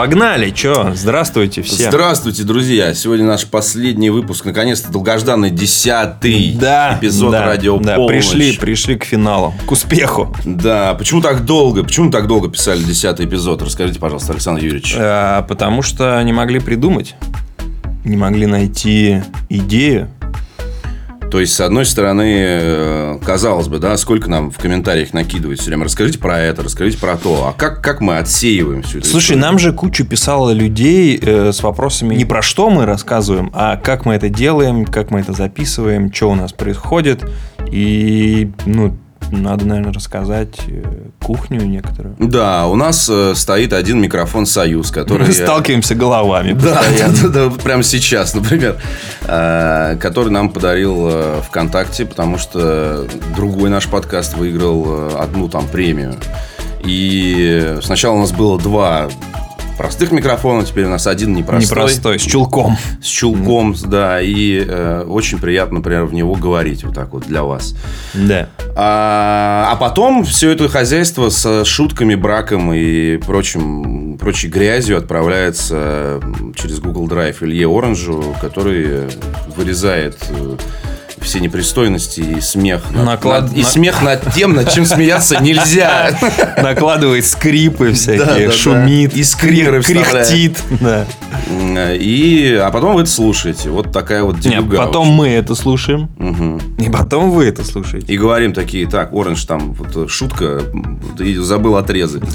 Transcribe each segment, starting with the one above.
погнали, чё? Здравствуйте все. Здравствуйте, друзья. Сегодня наш последний выпуск. Наконец-то долгожданный десятый да, эпизод да, радио да, «Полночь». пришли, пришли к финалу, к успеху. Да, почему так долго? Почему так долго писали десятый эпизод? Расскажите, пожалуйста, Александр Юрьевич. А, потому что не могли придумать, не могли найти идею. То есть, с одной стороны, э, казалось бы, да, сколько нам в комментариях накидывают все время. Расскажите про это, расскажите про то. А как, как мы отсеиваем всю эту Слушай, историю? нам же кучу писало людей э, с вопросами не про что мы рассказываем, а как мы это делаем, как мы это записываем, что у нас происходит. И, ну, надо, наверное, рассказать э, кухню некоторую. Да, у нас э, стоит один микрофон «Союз», который... Мы сталкиваемся головами. Да, да, да, вот прямо сейчас, например, э, который нам подарил э, ВКонтакте, потому что другой наш подкаст выиграл э, одну там премию. И сначала у нас было два простых микрофона, теперь у нас один непростой. Непростой, с чулком. С чулком, да, и э, очень приятно, например, в него говорить вот так вот для вас. Да. А, а потом все это хозяйство с шутками, браком и прочим, прочей грязью отправляется через Google Drive Илье Оранжу, который вырезает э, все непристойности и смех. Наклад- над- и смех над тем, над чем смеяться нельзя. Накладывает скрипы всякие, шумит, И скрипы кряхтит. И, а потом вы это слушаете. Вот такая вот делюга. потом мы это слушаем, и потом вы это слушаете. И говорим такие, так, Оранж, там э, шутка, забыл отрезать.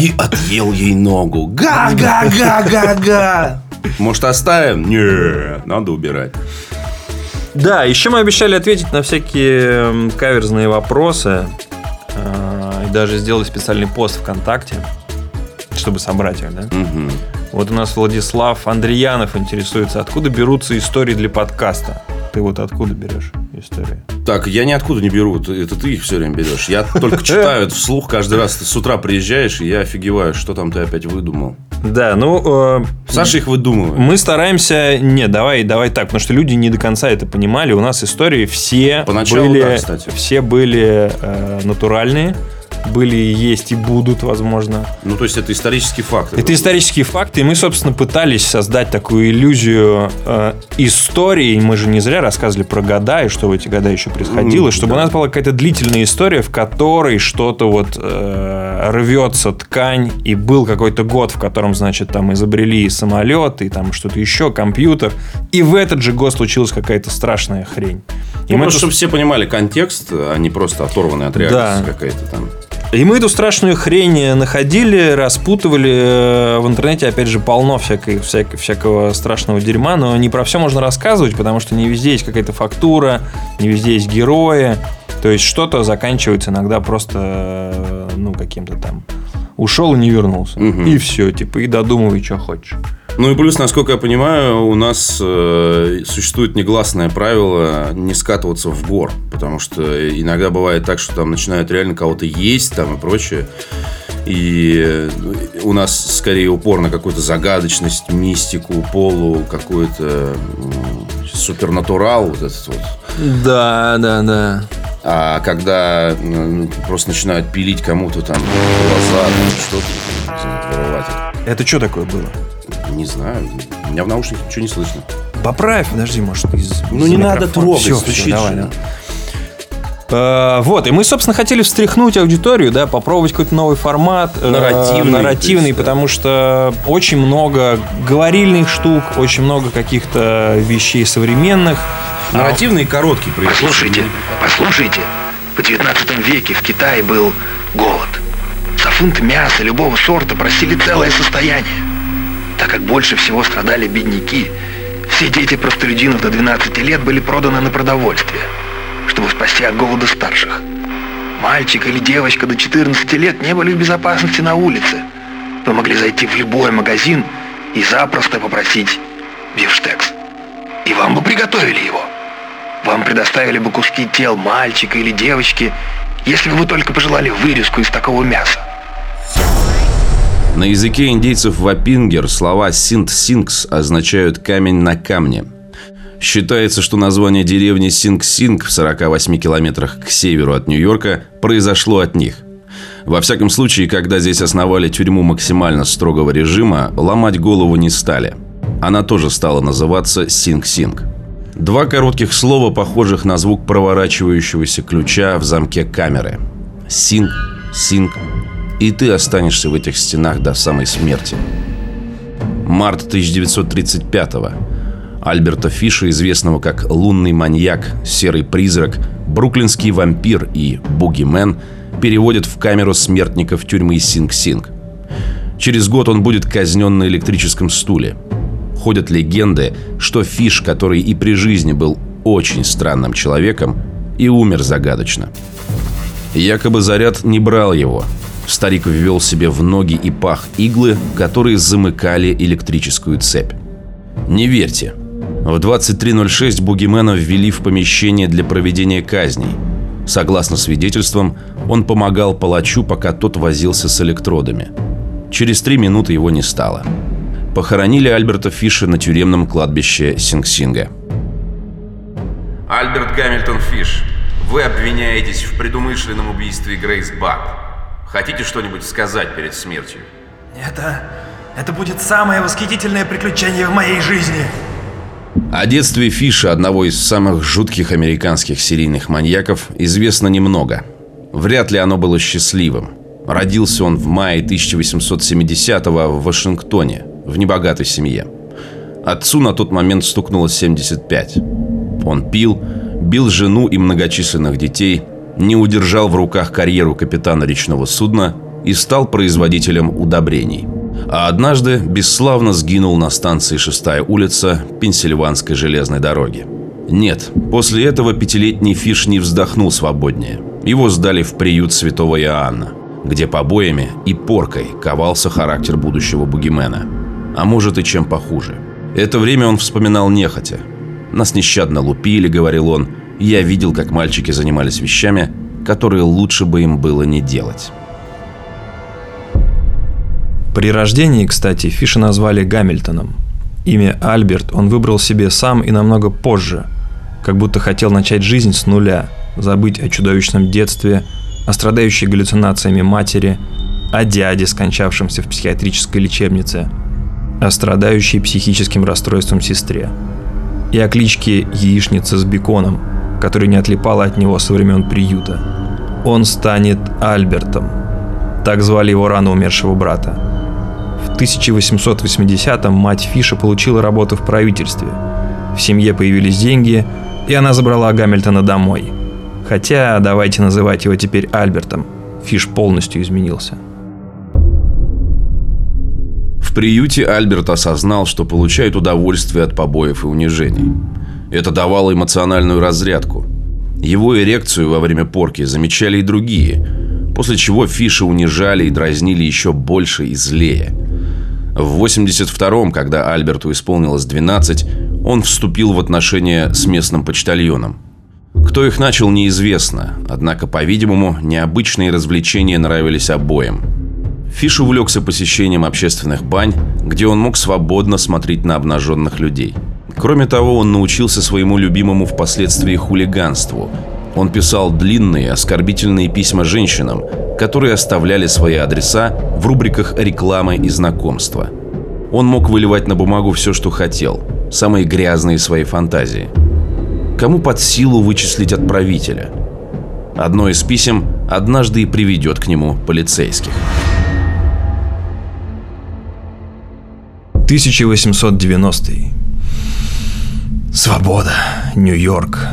И отъел ей ногу. Га-га-га-га-га. Может, оставим? Нет, надо убирать. Да, еще мы обещали ответить на всякие каверзные вопросы. а, И даже сделали специальный пост ВКонтакте, чтобы собрать их, да? Мгм. Вот у нас Владислав Андреянов интересуется, откуда берутся истории для подкаста. Ты вот откуда берешь истории? Так, я ниоткуда не беру, это ты их все время берешь. Я только читаю вслух каждый раз. Ты с утра приезжаешь, и я офигеваю, что там ты опять выдумал. Да, ну... э, Саша их выдумывает. Мы стараемся... Не, давай, давай так, потому что люди не до конца это понимали. У нас истории все Поначалу, были, да, кстати. все были э, натуральные, были, есть и будут, возможно. Ну, то есть, это исторический факт. Это исторические факты, и мы, собственно, пытались создать такую иллюзию э, истории. Мы же не зря рассказывали про года и что в эти года еще происходило, М, чтобы да. у нас была какая-то длительная история, в которой что-то вот э, рвется ткань, и был какой-то год, в котором, значит, там изобрели самолет, и там что-то еще, компьютер, и в этот же год случилась какая-то страшная хрень. И Ну, мы просто, эту чтобы все понимали контекст, а не просто оторванный от реальности Да. какая-то там. И мы эту страшную хрень находили, распутывали. Э, В интернете, опять же, полно всякой, всяк- всякого страшного дерьма, но не про все можно рассказывать, потому что не везде есть какая-то фактура, не везде есть герои. То есть что-то заканчивается иногда просто, э, ну, каким-то там ушел и не вернулся. Мгм. И все, типа, и додумывай, что хочешь. Ну и плюс, насколько я понимаю, у нас э, существует негласное правило не скатываться в гор. Потому что иногда бывает так, что там начинают реально кого-то есть там и прочее. И э, у нас скорее упор на какую-то загадочность, мистику, полу, какой-то м, супернатурал вот этот вот. Да, да, да. А когда м, просто начинают пилить кому-то там глаза, что-то, вырывать, Это что такое было? Не знаю, у меня в наушниках ничего не слышно. Поправь, подожди, может, из Ну, из не надо трогать, стучит всё, давай, же. давай. Э, Вот, и мы, собственно, хотели встряхнуть аудиторию, да, попробовать какой-то новый формат. э, Нарративный, нарративный, есть, да. потому что очень много говорильных штук, очень много каких-то вещей современных. Нарративный и короткий происходит. Послушайте, послушайте. В 19 веке в Китае был голод. За фунт мяса любого сорта просили целое состояние. Так как больше всего страдали бедняки, все дети простолюдинов до 12 лет были проданы на продовольствие, чтобы спасти от голода старших. Мальчик или девочка до 14 лет не были в безопасности на улице. Вы могли зайти в любой магазин и запросто попросить бифштекс. И вам бы приготовили его. Вам предоставили бы куски тел мальчика или девочки, если бы вы только пожелали вырезку из такого мяса. На языке индейцев вапингер слова «синт-синкс» означают «камень на камне». Считается, что название деревни Синг-Синг в 48 километрах к северу от Нью-Йорка произошло от них. Во всяком случае, когда здесь основали тюрьму максимально строгого режима, ломать голову не стали. Она тоже стала называться Синг-Синг. Два коротких слова, похожих на звук проворачивающегося ключа в замке камеры. Синг, Синг, и ты останешься в этих стенах до самой смерти. Март 1935 -го. Альберта Фиша, известного как «Лунный маньяк», «Серый призрак», «Бруклинский вампир» и «Бугимен», переводят в камеру смертников тюрьмы Синг-Синг. Через год он будет казнен на электрическом стуле. Ходят легенды, что Фиш, который и при жизни был очень странным человеком, и умер загадочно. Якобы заряд не брал его. Старик ввел себе в ноги и пах иглы, которые замыкали электрическую цепь. Не верьте, в 23.06 Бугимена ввели в помещение для проведения казней. Согласно свидетельствам, он помогал палачу, пока тот возился с электродами. Через три минуты его не стало. Похоронили Альберта Фиша на тюремном кладбище Синг-Синга. Альберт Гамильтон Фиш, вы обвиняетесь в предумышленном убийстве Грейс Бак. Хотите что-нибудь сказать перед смертью? Это... это будет самое восхитительное приключение в моей жизни. О детстве Фиша, одного из самых жутких американских серийных маньяков, известно немного. Вряд ли оно было счастливым. Родился он в мае 1870-го в Вашингтоне, в небогатой семье. Отцу на тот момент стукнуло 75. Он пил, бил жену и многочисленных детей, не удержал в руках карьеру капитана речного судна и стал производителем удобрений – а однажды бесславно сгинул на станции Шестая улица Пенсильванской железной дороги. Нет, после этого пятилетний Фиш не вздохнул свободнее. Его сдали в приют святого Иоанна, где побоями и поркой ковался характер будущего бугимена. А может и чем похуже. Это время он вспоминал нехотя. «Нас нещадно лупили», — говорил он. «Я видел, как мальчики занимались вещами, которые лучше бы им было не делать». При рождении, кстати, Фиша назвали Гамильтоном. Имя Альберт он выбрал себе сам и намного позже, как будто хотел начать жизнь с нуля, забыть о чудовищном детстве, о страдающей галлюцинациями матери, о дяде, скончавшемся в психиатрической лечебнице, о страдающей психическим расстройством сестре, и о кличке «Яичница с беконом», которая не отлипала от него со времен приюта. Он станет Альбертом. Так звали его рано умершего брата. В 1880-м мать Фиша получила работу в правительстве. В семье появились деньги, и она забрала Гамильтона домой. Хотя, давайте называть его теперь Альбертом. Фиш полностью изменился. В приюте Альберт осознал, что получает удовольствие от побоев и унижений. Это давало эмоциональную разрядку. Его эрекцию во время порки замечали и другие, после чего Фиша унижали и дразнили еще больше и злее – в 82-м, когда Альберту исполнилось 12, он вступил в отношения с местным почтальоном. Кто их начал, неизвестно, однако, по-видимому, необычные развлечения нравились обоим. Фиш увлекся посещением общественных бань, где он мог свободно смотреть на обнаженных людей. Кроме того, он научился своему любимому впоследствии хулиганству. Он писал длинные, оскорбительные письма женщинам, которые оставляли свои адреса в рубриках рекламы и знакомства. Он мог выливать на бумагу все, что хотел, самые грязные свои фантазии. Кому под силу вычислить отправителя? Одно из писем однажды и приведет к нему полицейских. 1890. Свобода. Нью-Йорк.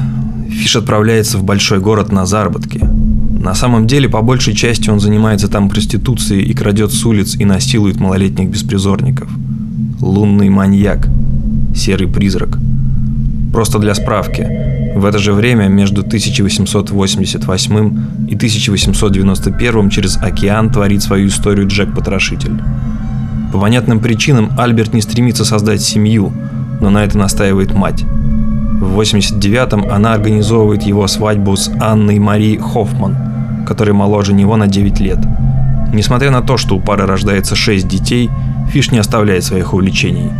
Фиш отправляется в большой город на заработки. На самом деле, по большей части он занимается там проституцией и крадет с улиц и насилует малолетних беспризорников. Лунный маньяк. Серый призрак. Просто для справки. В это же время между 1888 и 1891 через океан творит свою историю Джек Потрошитель. По понятным причинам Альберт не стремится создать семью, но на это настаивает мать. В 89-м она организовывает его свадьбу с Анной Марией Хоффман, которая моложе него на 9 лет. Несмотря на то, что у пары рождается 6 детей, Фиш не оставляет своих увлечений.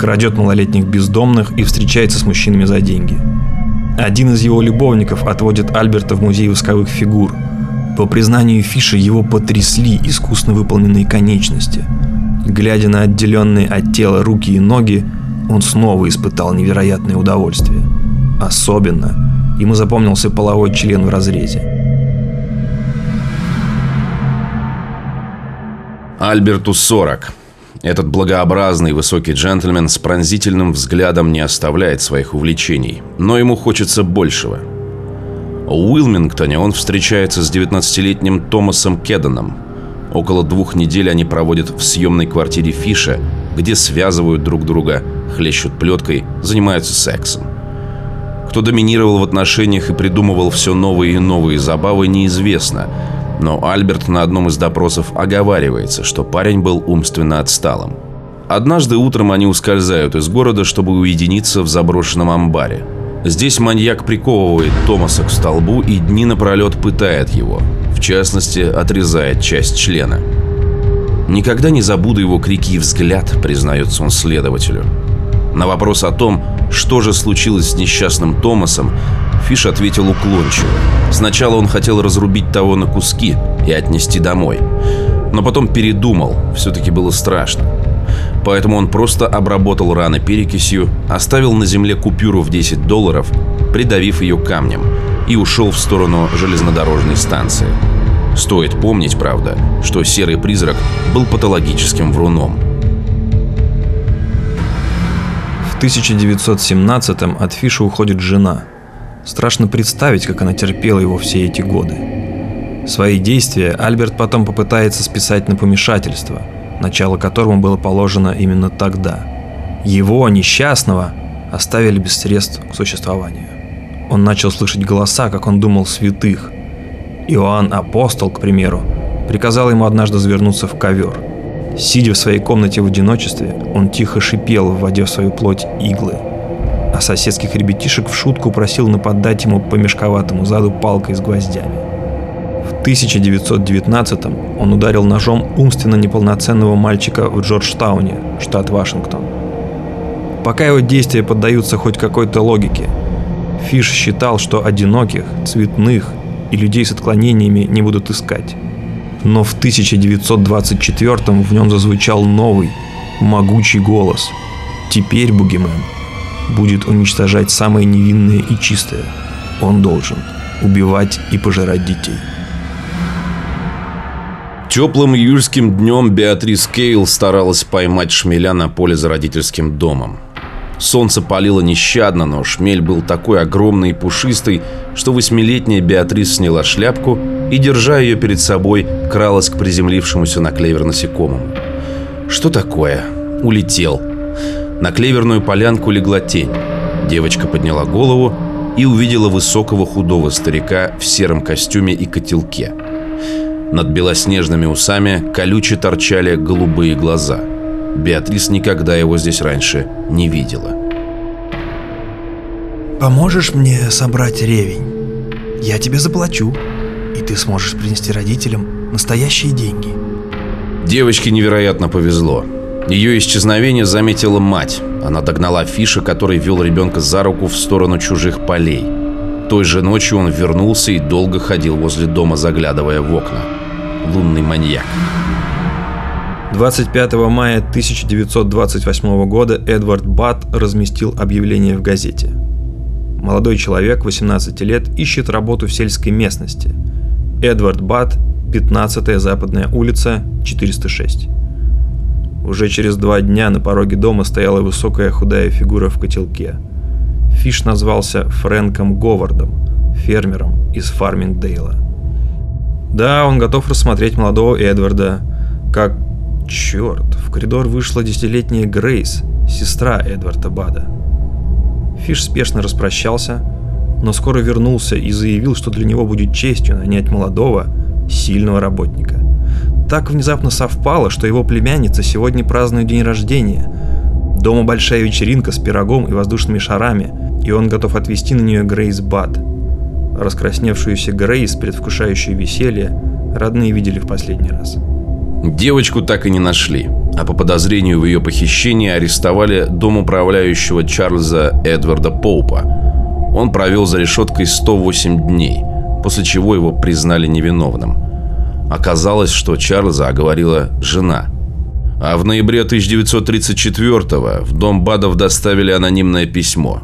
Крадет малолетних бездомных и встречается с мужчинами за деньги. Один из его любовников отводит Альберта в музей восковых фигур. По признанию Фиша, его потрясли искусно выполненные конечности. Глядя на отделенные от тела руки и ноги, он снова испытал невероятное удовольствие. Особенно ему запомнился половой член в разрезе. Альберту 40. Этот благообразный высокий джентльмен с пронзительным взглядом не оставляет своих увлечений, но ему хочется большего. В Уилмингтоне он встречается с 19-летним Томасом Кеданом. Около двух недель они проводят в съемной квартире Фиша, где связывают друг друга, хлещут плеткой, занимаются сексом. Кто доминировал в отношениях и придумывал все новые и новые забавы, неизвестно – но Альберт на одном из допросов оговаривается, что парень был умственно отсталым. Однажды утром они ускользают из города, чтобы уединиться в заброшенном амбаре. Здесь маньяк приковывает Томаса к столбу и дни напролет пытает его. В частности, отрезает часть члена. «Никогда не забуду его крики и взгляд», признается он следователю. На вопрос о том, что же случилось с несчастным Томасом, Фиш ответил уклончиво. Сначала он хотел разрубить того на куски и отнести домой. Но потом передумал, все-таки было страшно. Поэтому он просто обработал раны перекисью, оставил на земле купюру в 10 долларов, придавив ее камнем, и ушел в сторону железнодорожной станции. Стоит помнить, правда, что серый призрак был патологическим вруном. В 1917-м от Фиша уходит жена – Страшно представить, как она терпела его все эти годы. Свои действия Альберт потом попытается списать на помешательство, начало которому было положено именно тогда. Его, несчастного, оставили без средств к существованию. Он начал слышать голоса, как он думал, святых. Иоанн Апостол, к примеру, приказал ему однажды завернуться в ковер. Сидя в своей комнате в одиночестве, он тихо шипел, вводя в свою плоть иглы – а соседских ребятишек в шутку просил нападать ему по мешковатому заду палкой с гвоздями. В 1919-м он ударил ножом умственно неполноценного мальчика в Джорджтауне, штат Вашингтон. Пока его действия поддаются хоть какой-то логике, Фиш считал, что одиноких, цветных и людей с отклонениями не будут искать. Но в 1924-м в нем зазвучал новый, могучий голос. Теперь Бугимен будет уничтожать самое невинное и чистое. Он должен убивать и пожирать детей. Теплым июльским днем Беатрис Кейл старалась поймать шмеля на поле за родительским домом. Солнце палило нещадно, но шмель был такой огромный и пушистый, что восьмилетняя Беатрис сняла шляпку и, держа ее перед собой, кралась к приземлившемуся на клевер насекомому. Что такое? Улетел. На клеверную полянку легла тень. Девочка подняла голову и увидела высокого худого старика в сером костюме и котелке. Над белоснежными усами колюче торчали голубые глаза. Беатрис никогда его здесь раньше не видела. «Поможешь мне собрать ревень? Я тебе заплачу, и ты сможешь принести родителям настоящие деньги». Девочке невероятно повезло. Ее исчезновение заметила мать. Она догнала Фиша, который вел ребенка за руку в сторону чужих полей. Той же ночью он вернулся и долго ходил возле дома, заглядывая в окна. Лунный маньяк. 25 мая 1928 года Эдвард Бат разместил объявление в газете. Молодой человек, 18 лет, ищет работу в сельской местности. Эдвард Бат, 15-я Западная улица, 406. Уже через два дня на пороге дома стояла высокая худая фигура в котелке. Фиш назвался Фрэнком Говардом, фермером из Фармингдейла. Да, он готов рассмотреть молодого Эдварда, как... Черт, в коридор вышла десятилетняя Грейс, сестра Эдварда Бада. Фиш спешно распрощался, но скоро вернулся и заявил, что для него будет честью нанять молодого, сильного работника – так внезапно совпало, что его племянница сегодня празднует день рождения. Дома большая вечеринка с пирогом и воздушными шарами, и он готов отвезти на нее Грейс Бад. Раскрасневшуюся Грейс, предвкушающую веселье, родные видели в последний раз. Девочку так и не нашли, а по подозрению в ее похищении арестовали дом управляющего Чарльза Эдварда Поупа. Он провел за решеткой 108 дней – после чего его признали невиновным. Оказалось, что Чарльза оговорила жена. А в ноябре 1934 в дом Бадов доставили анонимное письмо.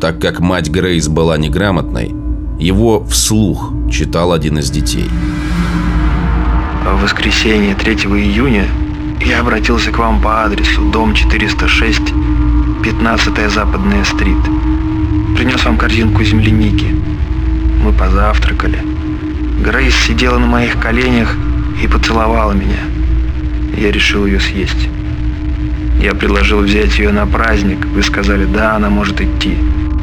Так как мать Грейс была неграмотной, его вслух читал один из детей. В воскресенье 3 июня я обратился к вам по адресу дом 406, 15 Западная стрит. Принес вам корзинку земляники. Мы позавтракали. Грейс сидела на моих коленях и поцеловала меня. Я решил ее съесть. Я предложил взять ее на праздник. Вы сказали, да, она может идти.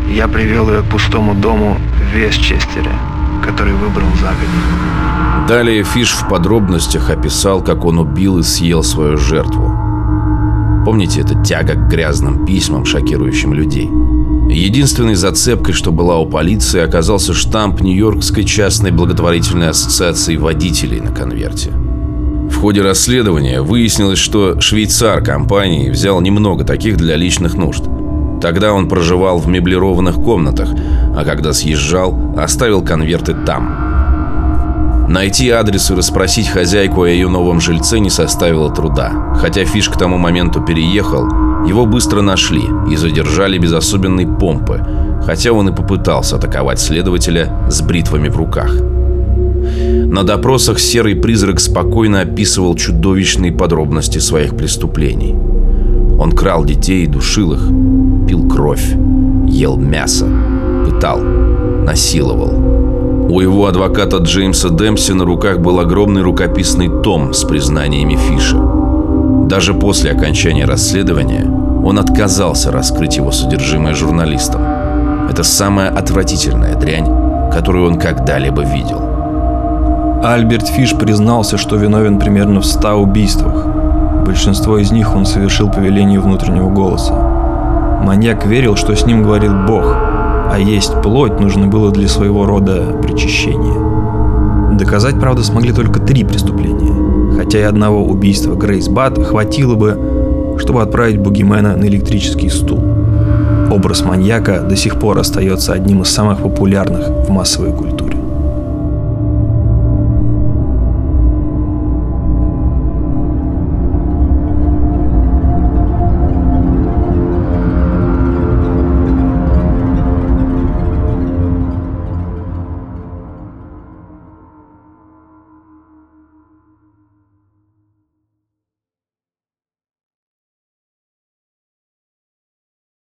Я привел ее к пустому дому в Вестчестере, который выбрал загодя. Далее Фиш в подробностях описал, как он убил и съел свою жертву. Помните, это тяга к грязным письмам, шокирующим людей? Единственной зацепкой, что была у полиции, оказался штамп Нью-Йоркской частной благотворительной ассоциации водителей на конверте. В ходе расследования выяснилось, что швейцар компании взял немного таких для личных нужд. Тогда он проживал в меблированных комнатах, а когда съезжал, оставил конверты там. Найти адрес и расспросить хозяйку о ее новом жильце не составило труда. Хотя Фиш к тому моменту переехал, его быстро нашли и задержали без особенной помпы, хотя он и попытался атаковать следователя с бритвами в руках. На допросах серый призрак спокойно описывал чудовищные подробности своих преступлений. Он крал детей и душил их, пил кровь, ел мясо, пытал, насиловал. У его адвоката Джеймса Демпси на руках был огромный рукописный том с признаниями Фиша. Даже после окончания расследования он отказался раскрыть его содержимое журналистам. Это самая отвратительная дрянь, которую он когда-либо видел. Альберт Фиш признался, что виновен примерно в 100 убийствах. Большинство из них он совершил по велению внутреннего голоса. Маньяк верил, что с ним говорит Бог, а есть плоть нужно было для своего рода причащения. Доказать, правда, смогли только три преступления, хотя и одного убийства Грейс Бат хватило бы, чтобы отправить Бугимена на электрический стул. Образ маньяка до сих пор остается одним из самых популярных в массовой культуре.